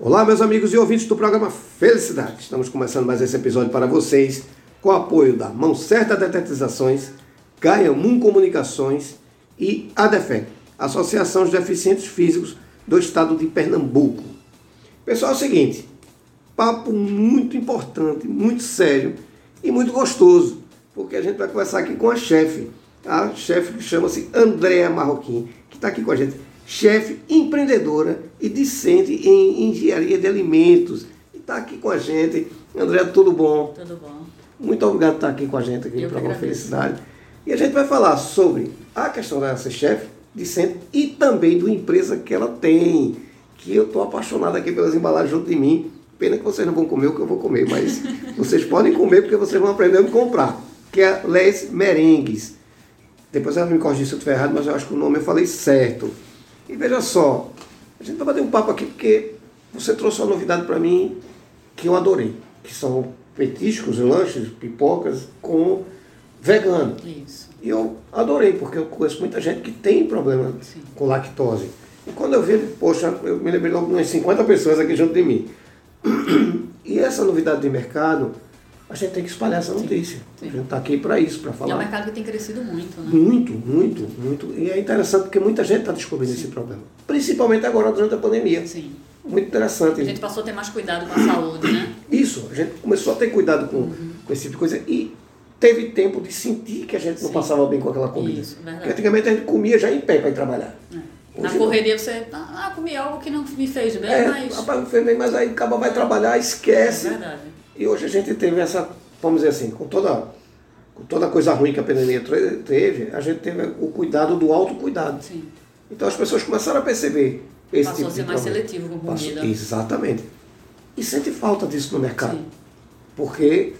Olá, meus amigos e ouvintes do programa Felicidade. Estamos começando mais esse episódio para vocês com o apoio da Mão Certa Detetizações, Gaia Moon Comunicações e ADEFEC, Associação de Deficientes Físicos do Estado de Pernambuco. Pessoal, é o seguinte, papo muito importante, muito sério e muito gostoso, porque a gente vai conversar aqui com a chefe, a chefe que chama-se Andréa Marroquim, que está aqui com a gente chefe empreendedora e discente em engenharia de alimentos. E está aqui com a gente. André, tudo bom? Tudo bom. Muito obrigado por estar aqui com a gente aqui no programa Felicidade. E a gente vai falar sobre a questão da ser chefe, discente e também do empresa que ela tem. Que eu estou apaixonado aqui pelas embalagens junto de mim. Pena que vocês não vão comer o que eu vou comer, mas vocês podem comer porque vocês vão aprender a comprar. Que é Les Merengues. Depois ela me corrigir se eu estiver errado, mas eu acho que o nome eu falei certo. E veja só, a gente vai bater um papo aqui porque você trouxe uma novidade para mim que eu adorei, que são petiscos, lanches, pipocas com vegano. Isso. E eu adorei, porque eu conheço muita gente que tem problema Sim. com lactose. E quando eu vi, poxa, eu me lembrei logo de umas 50 pessoas aqui junto de mim. E essa novidade de mercado, a gente tem que espalhar essa notícia. Sim. A gente está aqui para isso, para falar. E é um mercado que tem crescido muito, né? Muito, muito, muito. E é interessante porque muita gente está descobrindo Sim. esse problema. Principalmente agora durante a pandemia. Sim. Muito interessante. A gente passou a ter mais cuidado com a saúde, né? Isso, a gente começou a ter cuidado com, uhum. com esse tipo de coisa e teve tempo de sentir que a gente não Sim. passava bem com aquela comida. Isso, verdade. Porque antigamente a gente comia já em pé para ir trabalhar. É. Na correria você, ah, comi algo que não me fez bem, é, mas... Rapaz, não fez bem, mas aí acaba vai trabalhar, esquece. É verdade. E hoje a gente teve essa vamos dizer assim, com toda, com toda coisa ruim que a pandemia teve, a gente teve o cuidado do autocuidado. Sim. Então as pessoas começaram a perceber esse Passou tipo a ser mais seletivo com comida. Passou, exatamente. E sente falta disso no mercado. Sim. Porque,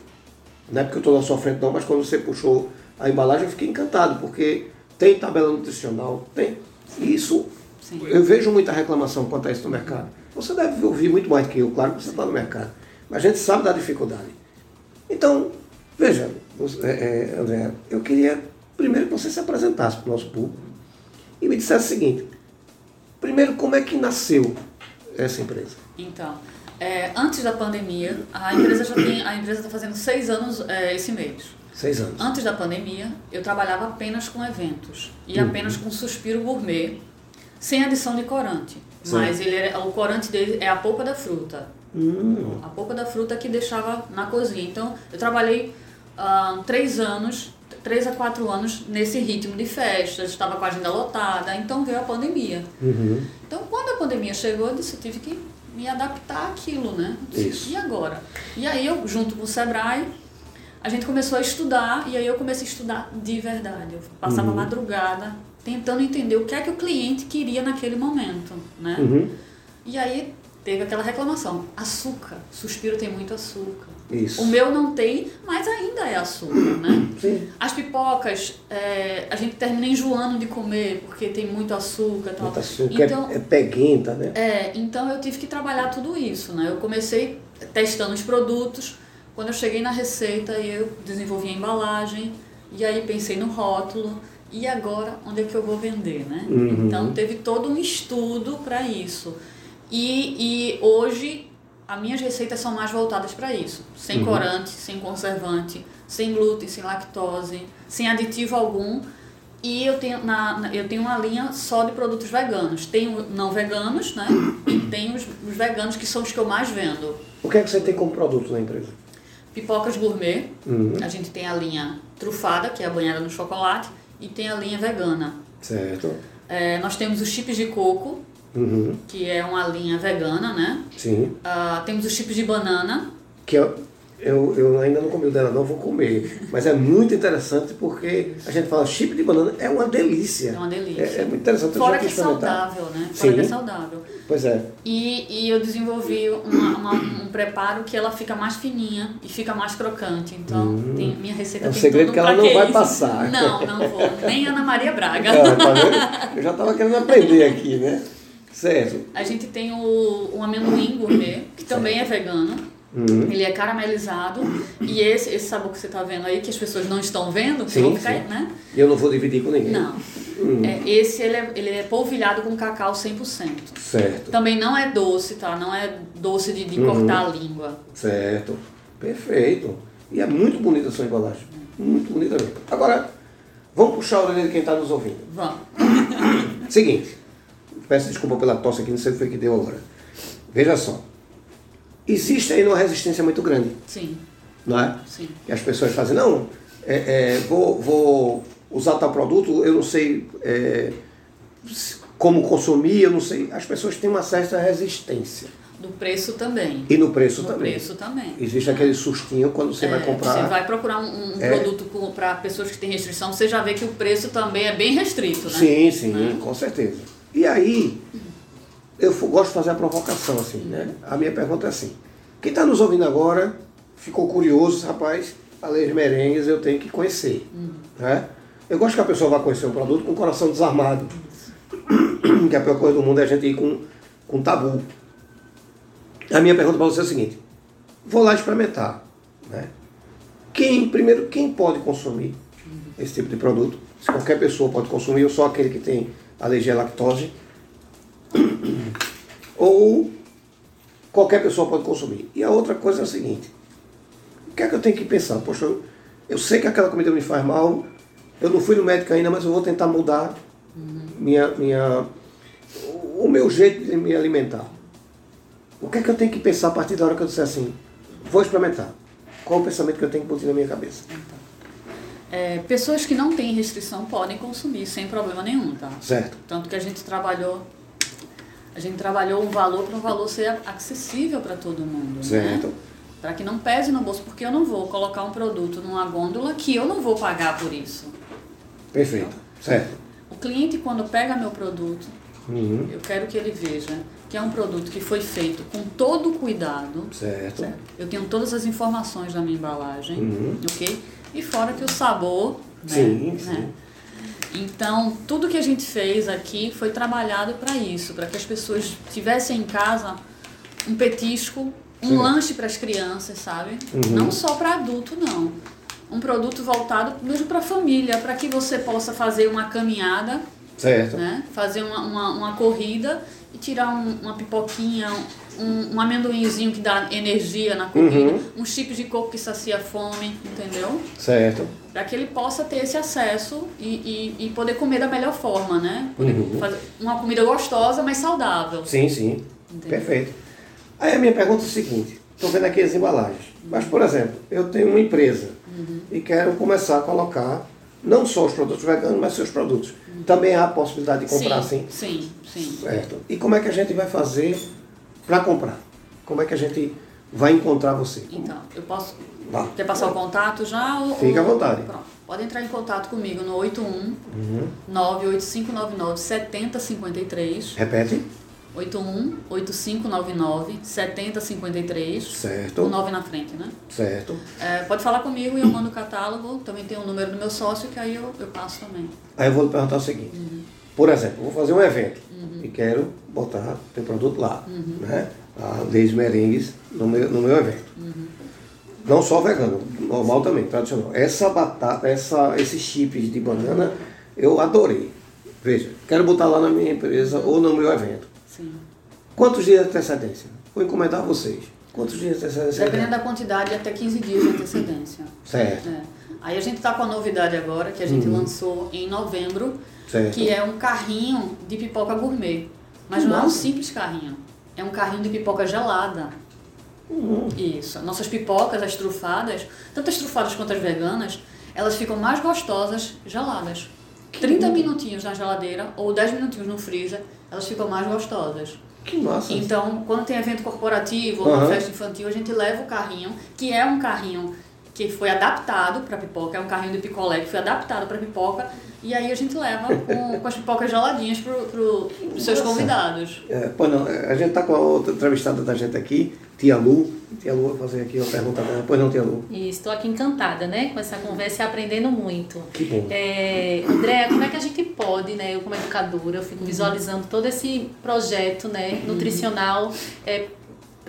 não é porque eu estou na sua frente não, mas quando você puxou a embalagem eu fiquei encantado, porque tem tabela nutricional, tem. E isso, Sim. eu vejo muita reclamação quanto a isso no mercado. Você deve ouvir muito mais que eu, claro que você está no mercado. Mas a gente sabe da dificuldade. Então, veja, é, é, André, eu queria primeiro que você se apresentasse para o nosso público e me dissesse o seguinte: primeiro, como é que nasceu essa empresa? Então, é, antes da pandemia, a empresa já tem, a empresa está fazendo seis anos é, esse mês. Seis anos. Antes da pandemia, eu trabalhava apenas com eventos e uhum. apenas com suspiro gourmet, sem adição de corante. Sim. Mas ele era, o corante dele é a polpa da fruta. Hum. A polpa da fruta que deixava na cozinha. Então, eu trabalhei uh, três anos, três a quatro anos nesse ritmo de festas, estava com a agenda lotada, então veio a pandemia. Uhum. Então, quando a pandemia chegou, eu disse, eu tive que me adaptar àquilo, né? Isso. E agora? E aí, eu, junto com o Sebrae, a gente começou a estudar, e aí eu comecei a estudar de verdade. Eu passava uhum. madrugada tentando entender o que é que o cliente queria naquele momento, né? Uhum. E aí teve aquela reclamação. Açúcar, suspiro tem muito açúcar. Isso. O meu não tem, mas ainda é açúcar, né? Sim. As pipocas, é, a gente termina enjoando de comer porque tem muito açúcar. Tal. Muito açúcar, então, é, é peguenta, né? É, então eu tive que trabalhar tudo isso, né? Eu comecei testando os produtos. Quando eu cheguei na receita, eu desenvolvi a embalagem e aí pensei no rótulo. E agora, onde é que eu vou vender, né? Uhum. Então, teve todo um estudo para isso. E, e hoje as minhas receitas são mais voltadas para isso. Sem uhum. corante, sem conservante, sem glúten, sem lactose, sem aditivo algum. E eu tenho, na, eu tenho uma linha só de produtos veganos. Tenho não veganos, né? E tenho os, os, veganos que são os que eu mais vendo. O que é que você tem como produto na empresa? Pipocas gourmet. Uhum. A gente tem a linha trufada, que é a banhada no chocolate, e tem a linha vegana. Certo. É, nós temos os chips de coco, uhum. que é uma linha vegana, né? Sim. Uh, temos os chips de banana. Que eu, eu, eu ainda não comi o dela, não vou comer. Mas é muito interessante porque a gente fala chip de banana é uma delícia. É uma delícia. É, é muito interessante. Fora que é saudável, né? Fora Sim. que é saudável. Pois é. E, e eu desenvolvi uma, uma, um preparo que ela fica mais fininha e fica mais crocante. Então, hum. tem, minha receita é um tem segredo que ela não vai passar. Não, não vou. Nem Ana Maria Braga. É, tá eu já estava querendo aprender aqui, né? Certo. A gente tem o, o amendoim gourmet, que também é vegano. Uhum. Ele é caramelizado e esse, esse sabor que você está vendo aí, que as pessoas não estão vendo, sim, ficar, sim. né? Eu não vou dividir com ninguém. Não. É, esse ele é, ele é polvilhado com cacau 100%. Certo. Também não é doce, tá? Não é doce de, de Uhum. cortar a língua. Certo. Perfeito. E é muito bonita a sua embalagem. Muito bonita mesmo. Agora, vamos puxar a orelha de quem está nos ouvindo. Vamos. Seguinte, peço desculpa pela tosse aqui, não sei o que foi que deu agora. Veja só. Existe aí uma resistência muito grande, Sim, não é? sim. Que as pessoas fazem, não, é, é, vou, vou usar tal produto, eu não sei é, como consumir, eu não sei. As pessoas têm uma certa resistência. Do preço também. E no preço No também. preço também. Existe aquele sustinho quando você vai É, comprar. Você vai procurar um, um É. produto para pessoas que têm restrição, você já vê que o preço também é bem restrito, né? Sim, sim, com certeza. E aí, eu gosto de fazer a provocação, assim, né? A minha pergunta é assim: quem está nos ouvindo agora ficou curioso, rapaz, a lei de merengues eu tenho que conhecer. Né? Eu gosto que a pessoa vá conhecer um produto com o coração desarmado. que a pior coisa do mundo é a gente ir com, com tabu. A minha pergunta para você é a seguinte: vou lá experimentar. Né? Quem, primeiro, quem pode consumir esse tipo de produto? Se qualquer pessoa pode consumir, ou só aquele que tem alergia à lactose, ou qualquer pessoa pode consumir. E a outra coisa é a seguinte: o que é que eu tenho que pensar? Poxa, eu, eu sei que aquela comida me faz mal, eu não fui no médico ainda, mas eu vou tentar mudar minha, minha, o meu jeito de me alimentar. O que é que eu tenho que pensar a partir da hora que eu disser assim, vou experimentar? Qual o pensamento que eu tenho que botar na minha cabeça? É, pessoas que não têm restrição podem consumir sem problema nenhum, tá? Certo? Tanto que a gente trabalhou, a gente trabalhou um valor para um valor ser acessível para todo mundo, Certo. né? Para que não pese no bolso, porque eu não vou colocar um produto numa gôndola que eu não vou pagar por isso. Perfeito. Certo. O cliente quando pega meu produto, Uhum. eu quero que ele veja que é um produto que foi feito com todo o cuidado, Certo. Certo. Eu tenho todas as informações da minha embalagem, Uhum. ok? E fora que o sabor, né? Sim, né? sim. Então, tudo que a gente fez aqui foi trabalhado para isso, para que as pessoas tivessem em casa um petisco, um Sim. lanche para as crianças, sabe? Uhum. Não só para adulto, não. Um produto voltado mesmo para a família, para que você possa fazer uma caminhada Certo. né? Fazer uma, uma, uma corrida e tirar um- uma pipoquinha, um, um amendoinzinho que dá energia na corrida, Uhum. um chip de coco que sacia a fome, entendeu? Certo. Para que ele possa ter esse acesso e, e, e poder comer da melhor forma, né? Poder Uhum. fazer uma comida gostosa, mas saudável. Sim, sim. Entendeu? Perfeito. Aí a minha pergunta é a seguinte: estou vendo aqui as embalagens. Mas, por exemplo, eu tenho uma empresa Uhum. e quero começar a colocar não só os produtos veganos, mas seus produtos. Também há a possibilidade de comprar assim? Sim, sim. Certo. E como é que a gente vai fazer para comprar? Como é que a gente vai encontrar você? Então, eu posso. Vá. Quer passar o contato já? Ou, Fique à vontade. Pronto. Pode entrar em contato comigo no 81 Uhum. 98599 7053. Repete. 81 8599 7053. Certo. O 9 na frente, né? Certo. É, pode falar comigo e eu mando o catálogo. Também tem o número do meu sócio, que aí eu, eu passo também. Aí eu vou lhe perguntar o seguinte. Por exemplo, vou fazer um evento e quero botar teu produto lá, né? A Leis Merengues no meu, no meu evento. Não só vegano, normal também, tradicional. Essa batata, essa, esses chips de banana, eu adorei. Veja, quero botar lá na minha empresa ou no meu evento. Sim. Quantos dias de antecedência? Vou encomendar a vocês. Quantos dias de antecedência? Dependendo da quantidade, até 15 dias de antecedência. Certo, É. Aí a gente está com a novidade agora, que a gente lançou em novembro, certo. que é um carrinho de pipoca gourmet. Mas Que não é um simples carrinho. É um carrinho de pipoca gelada. Uhum. Isso. Nossas pipocas, as trufadas, tanto as trufadas quanto as veganas, elas ficam mais gostosas geladas. 30 minutinhos na geladeira ou 10 minutinhos no freezer, elas ficam mais gostosas. Que massa. Então, quando tem evento corporativo ou uma festa infantil, a gente leva o carrinho, que é um carrinho que foi adaptado para pipoca, é um carrinho de picolé que foi adaptado para pipoca, e aí a gente leva com, com as pipocas geladinhas para pro, os seus convidados. É, pois não, a gente está com a outra entrevistada da gente aqui, Tia Lu. Tia Lu vai fazer aqui uma pergunta dela. Pois não, Tia Lu. Estou aqui encantada, né, com essa conversa e aprendendo muito. Que bom. É, Andréa, como é que a gente pode, né, eu como educadora, eu fico visualizando todo esse projeto, né, nutricional, é,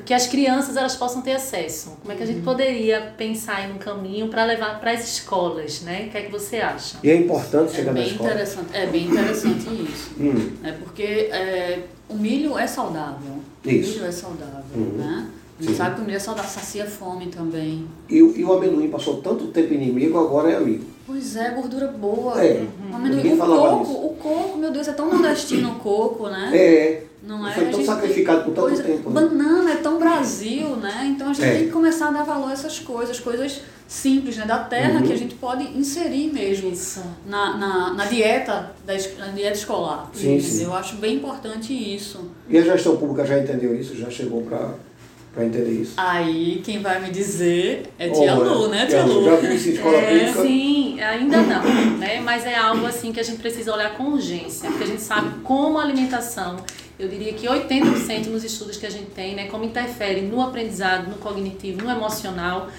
que as crianças elas possam ter acesso. Como é que a Uhum. gente poderia pensar em um caminho para levar para as escolas, né? O que é que você acha? E é importante É chegar na bem escola. interessante, é bem interessante isso. Hum, É porque é, o milho é saudável. Isso. O milho é saudável, Uhum. né? A Sim. gente sabe que o milho é saudável, sacia fome também. e, o- e o amendoim passou tanto tempo inimigo, agora é amigo. Pois é, gordura boa. É, O amendoim, o coco, o coco, meu Deus, é tão nordestino o coco, né? É, Não é? foi tão gente sacrificado por tanto Pois é, tempo. Né? Banana é tão Brasil, né? Então a gente É. tem que começar a dar valor a essas coisas, coisas simples, né? Da terra Uhum. que a gente pode inserir mesmo Isso. na, na, na dieta, da, na dieta escolar. Sim, sim. Eu acho bem importante isso. E a gestão pública já entendeu isso, já chegou para entender isso. Aí quem vai me dizer é tia Oh, Lu, né, tia Lu? Já vi isso em escola É, pública. sim, ainda não, né? Mas é algo assim que a gente precisa olhar com urgência, porque a gente sabe como a alimentação, eu diria que 80% nos estudos que a gente tem, né, como interfere no aprendizado, no cognitivo, no emocional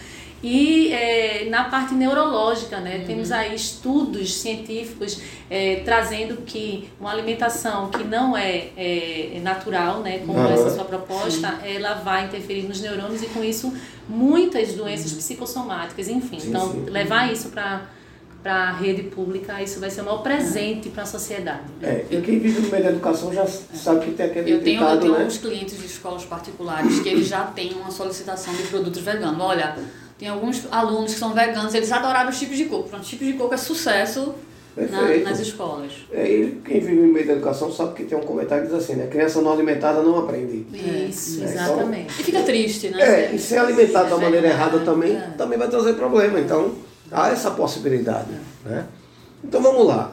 e é, na parte neurológica, né? Temos aí estudos científicos é, trazendo que uma alimentação que não é, é, natural, né, como Aham. essa sua proposta, ela vai interferir nos neurônios e com isso muitas doenças psicossomáticas, enfim. Sim, então, sim. levar isso para para a rede pública, isso vai ser o maior presente para a sociedade. É, e quem vive no meio da educação já sabe que tem aquele Eu tenho, eu ditado, tenho né? uns clientes de escolas particulares que eles já têm uma solicitação de produtos veganos. Olha, tem alguns alunos que são veganos, eles adoraram os tipos de coco. Pronto, tipos de coco é sucesso na- nas escolas. É, e quem vive no meio da educação sabe que tem um comentário que diz assim, né? Criança não alimentada não aprende. Isso, É, exatamente. E fica triste, né? É, e ser alimentado da É maneira verdade, errada também, é. também vai trazer problema. Então, há essa possibilidade. Né? Então vamos lá.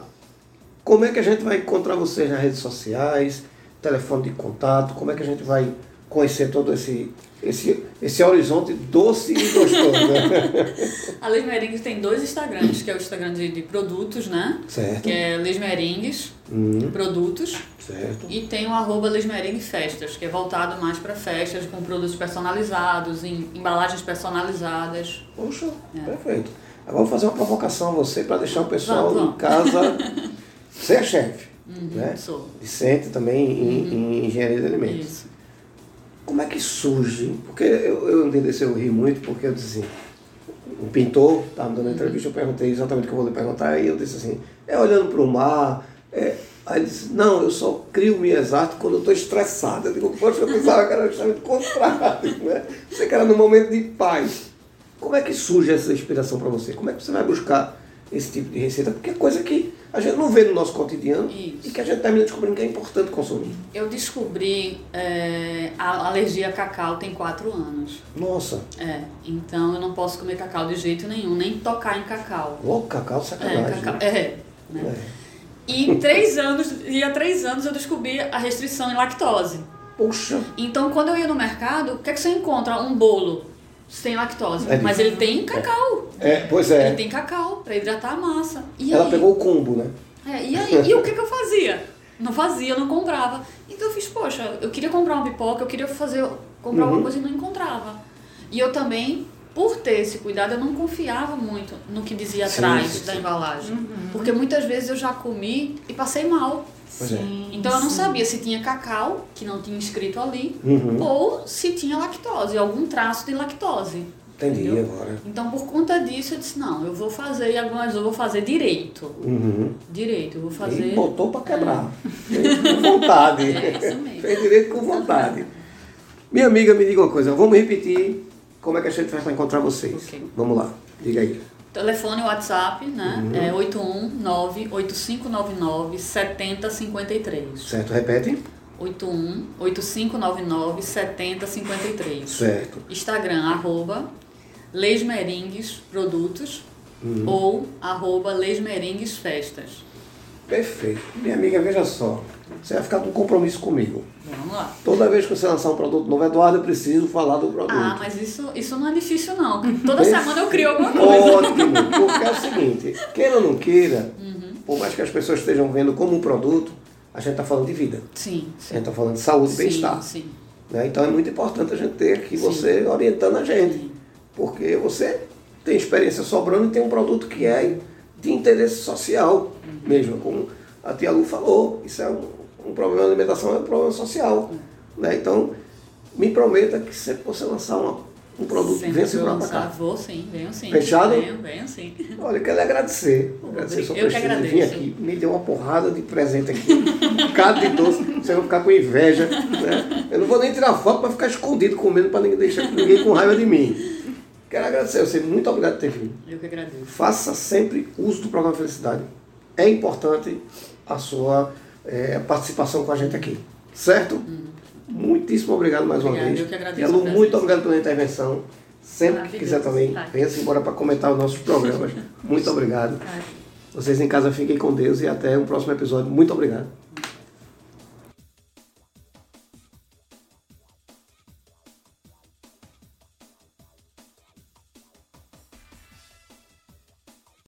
Como é que a gente vai encontrar vocês nas redes sociais, telefone de contato, como é que a gente vai conhecer todo esse, esse, esse horizonte doce e gostoso, né? A Leis Merengues tem dois Instagrams, que é o Instagram de, de produtos, né? certo? Que é Leis Merengues Hum, Produtos. certo. E tem o arroba Leis Merengue Festas, que é voltado mais para festas, com produtos personalizados, em embalagens personalizadas. Poxa, É. perfeito. Agora vou fazer uma provocação a você para deixar o pessoal Vamos, em casa ser chefe. Uhum, Né? Sou. Vicente também em, em engenharia de alimentos. Isso. Como é que surge? Porque eu, eu desse, eu ri muito, porque eu disse assim, o pintor estava me dando entrevista, eu perguntei exatamente o que eu vou lhe perguntar, e eu disse assim, é olhando para o mar, é... aí ele disse, não, eu só crio minhas artes quando eu estou estressado. Eu digo, poxa, eu pensava que era justamente o contrário, né? Você que era no momento de paz. Como é que surge essa inspiração para você? Como é que você vai buscar esse tipo de receita? Porque é coisa que a gente não vê no nosso cotidiano Isso. e que a gente termina descobrindo que é importante consumir. Eu descobri é, a alergia a cacau tem quatro anos. Nossa, É, então eu não posso comer cacau de jeito nenhum, nem tocar em cacau. louco, cacau, É, sacanagem. cacau, né? é, né? É. E três anos, e há três anos eu descobri a restrição em lactose. Puxa, Então quando eu ia no mercado, o que é que você encontra? Um bolo sem lactose. É Mas ele tem cacau. é, pois Ele é. tem cacau para hidratar a massa. E Ela aí? pegou o combo, né? É, e aí, e o que, que eu fazia? Não fazia, não comprava. Então eu fiz, poxa, eu queria comprar uma pipoca, eu queria fazer, comprar Uhum. uma coisa e não encontrava. E eu também, por ter esse cuidado, eu não confiava muito no que dizia Sim, atrás sim, da embalagem. Porque muitas vezes eu já comi e passei mal. Pois é. Sim, Então eu não sim. sabia se tinha cacau, que não tinha escrito ali, Uhum. ou se tinha lactose, algum traço de lactose. Entendi Entendeu? agora. Então por conta disso eu disse, não, eu vou fazer, mas eu vou fazer direito. Uhum. Direito, eu vou fazer. E botou pra quebrar. Fez com vontade. É, isso mesmo. Fez direito com vontade. Minha amiga, me diga uma coisa. Vamos repetir como é que a gente faz para encontrar vocês. Ok. Vamos lá. Diga aí. Telefone WhatsApp, né? Uhum. É 819-8599-7053. Certo? Repete. 81-8599-7053. Certo. Instagram, arroba Leismeringues Produtos Uhum. ou arroba Leismeringues Festas. Perfeito. Minha amiga, veja só. Você vai ficar com compromisso comigo. Vamos lá. Toda vez que você lançar um produto novo, Eduardo, eu preciso falar do produto. Ah, mas isso, isso não é difícil não. Toda Esse- semana eu crio alguma coisa. Ótimo, porque é o seguinte, queira ou não queira, Uhum. por mais que as pessoas estejam vendo como um produto, a gente está falando de vida. Sim, A sim. gente está falando de saúde e bem-estar. sim. né? Então é muito importante a gente ter aqui Sim. você orientando a gente. Sim. Porque você tem experiência sobrando e tem um produto que é de interesse social. Mesmo, como a tia Lu falou. Isso é um, um problema de alimentação, é um problema social. Né? Então, me prometa que sempre você lançar uma, um produto, Sempre venha que segurar para cá. Vou sim, venho sim. Fechado? Venho, venho sim. Olha, eu quero agradecer. agradecer Eu que agradeço. aqui. Me deu uma porrada de presente aqui. um bocado de doce. Você vai ficar com inveja. Né? Eu não vou nem tirar foto para ficar escondido comendo para ninguém deixar ninguém com raiva de mim. Quero agradecer a você. Muito obrigado por ter vindo. Eu que agradeço. Faça sempre uso do programa Felicidade. É importante a sua eh, participação com a gente aqui. Certo? Muitíssimo obrigado mais uma vez. eu que agradeço E, a Lu, presença. muito obrigado pela intervenção. Sempre que quiser também, Tá. venha-se embora para comentar os nossos programas. Muito obrigado. Tá. Vocês em casa fiquem com Deus e até o próximo episódio. Muito obrigado.